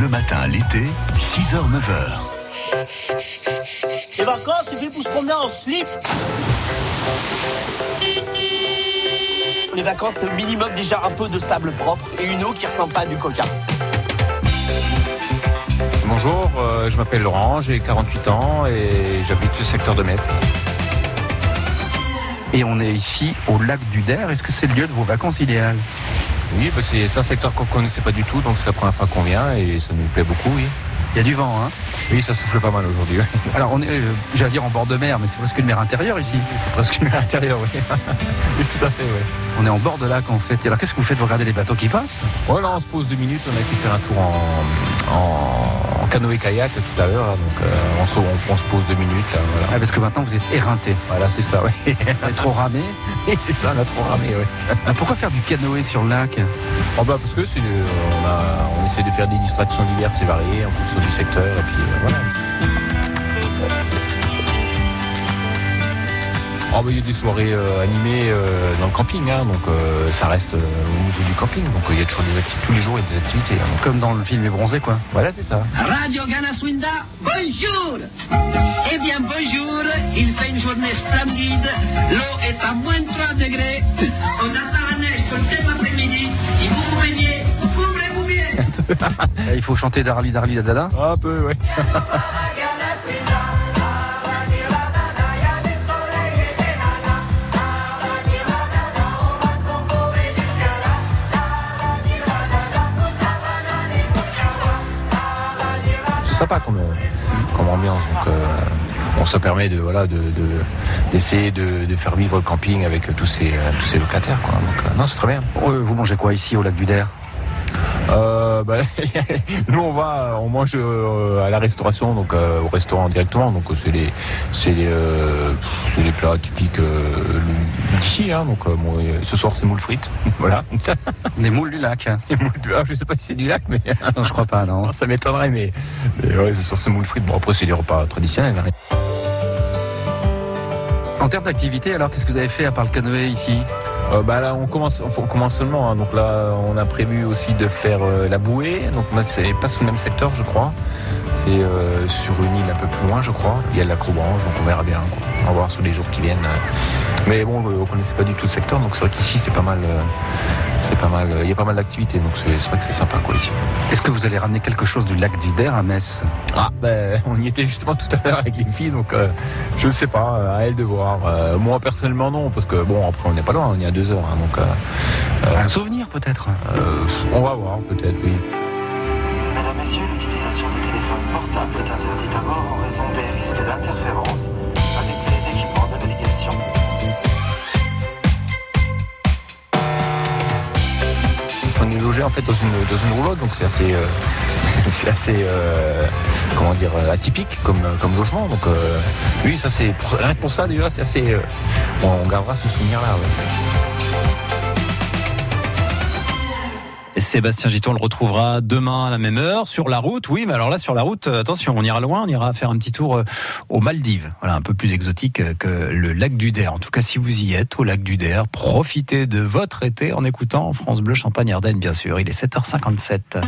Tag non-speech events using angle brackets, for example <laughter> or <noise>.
Bleu Matin l'été, 6h, 9h. Les vacances, c'est fait pour se promener en slip. Les vacances, c'est le minimum déjà un peu de sable propre et une eau qui ressemble pas à du coca. Bonjour, euh, je m'appelle Laurent, j'ai 48 ans et j'habite ce secteur de Metz. Et on est ici au lac du Der. Est-ce que c'est le lieu de vos vacances idéales? Oui, bah, c'est c'est un secteur qu'on ne connaissait pas du tout, donc c'est la première fois qu'on vient et ça nous plaît beaucoup, oui. Il y a du vent, hein Oui, ça souffle pas mal aujourd'hui. oui. <laughs> Alors on est, euh, j'allais dire en bord de mer, mais c'est presque une mer intérieure ici. C'est presque une mer intérieure, oui. <laughs> oui, tout à fait, oui. On est en bord de lac en fait. Et alors qu'est-ce que vous faites? Vous regardez les bateaux qui passent? Ouais, là, on se pose deux minutes, on a été faire un tour en, en canoë-kayak tout à l'heure, donc euh, on, se, on, on se pose deux minutes, là, voilà. Ah, Parce que maintenant vous êtes éreinté. Voilà, c'est ça, oui. Trop ramé. <laughs> Et c'est ça, on a trop ramé, oui. Ah, Pourquoi faire du canoë sur le lac? Oh bah parce que c'est, euh, on, a, on essaie de faire des distractions diverses et variées en fonction du secteur et puis euh, voilà. Oh il y a des soirées euh, animées euh, dans le camping, hein, donc euh, ça reste euh, au niveau du camping, donc euh, il y a toujours des activités, tous les jours il y a des activités. hein, donc, Comme dans le film Les Bronzés quoi. voilà c'est ça. Radio Ganaswinda, bonjour Eh bien bonjour, il fait une journée splendide, l'eau est à moins 3 degrés, on attend la neige pour cet après-midi, vous vous baignez, couvrez-vous bien Ah, <laughs> Il faut chanter Darli Darli Dadada. Un peu ouais. <laughs> sympa comme, euh, comme ambiance. Donc, euh, on se permet de voilà de, de- d'essayer de, de faire vivre le camping avec tous ces euh, tous ces locataires quoi. Donc non c'est très bien. Vous mangez quoi ici au lac du Der? Euh, bah, <laughs> nous on va, on mange euh, à la restauration, donc euh, au restaurant directement. Donc c'est les, c'est les, c'est les plats typiques euh, d'ici. Hein, donc euh, bon, euh, ce soir c'est moule frites, <laughs> voilà. Des moules du lac. Et moule de- ah, je sais pas si c'est du lac, mais Non, je crois pas, non. non, <laughs> ça m'étonnerait. Mais, mais ouais, ce soir c'est moule frites. Bon après c'est des repas traditionnels. hein. En termes d'activité, alors qu'est-ce que vous avez fait à part le canoë ici? Euh, bah là on commence, on commence seulement. hein. donc là on a prévu aussi de faire euh, la bouée. Donc moi c'est pas sur le même secteur je crois. C'est euh, sur une île un peu plus loin je crois. Il y a l'acrobranche donc on verra bien. quoi. On va voir sur les jours qui viennent. Mais bon on connaissait pas du tout le secteur donc c'est vrai qu'ici c'est pas mal. euh, c'est pas mal. euh, Il y a pas mal d'activités donc c'est vrai que c'est sympa quoi ici. Est-ce que vous allez ramener quelque chose du lac du Der à Metz? Ah ben on y était justement tout à l'heure avec les filles donc euh, je ne sais pas à elles de voir. Euh, moi personnellement non parce que bon après on n'est pas loin on est à deux heures hein, donc. euh, Un souvenir peut-être? Euh, on va voir, peut-être, oui. Mesdames, Messieurs, l'utilisation du téléphone portable est interdite On est logé en fait dans une, dans une roulotte, donc c'est assez, euh, <laughs> c'est assez, euh, comment dire, euh, atypique comme, comme logement. Donc oui, ça c'est, rien que pour ça déjà, c'est assez, on gardera ce souvenir-là. Sébastien Giton le retrouvera demain à la même heure sur la route. Oui, mais alors là sur la route, euh, attention, on ira loin, on ira faire un petit tour euh, aux Maldives. Voilà, un peu plus exotique euh, que le lac du Der. En tout cas, si vous y êtes au lac du Der, profitez de votre été en écoutant France Bleu Champagne Ardenne bien sûr. Il est 7h57.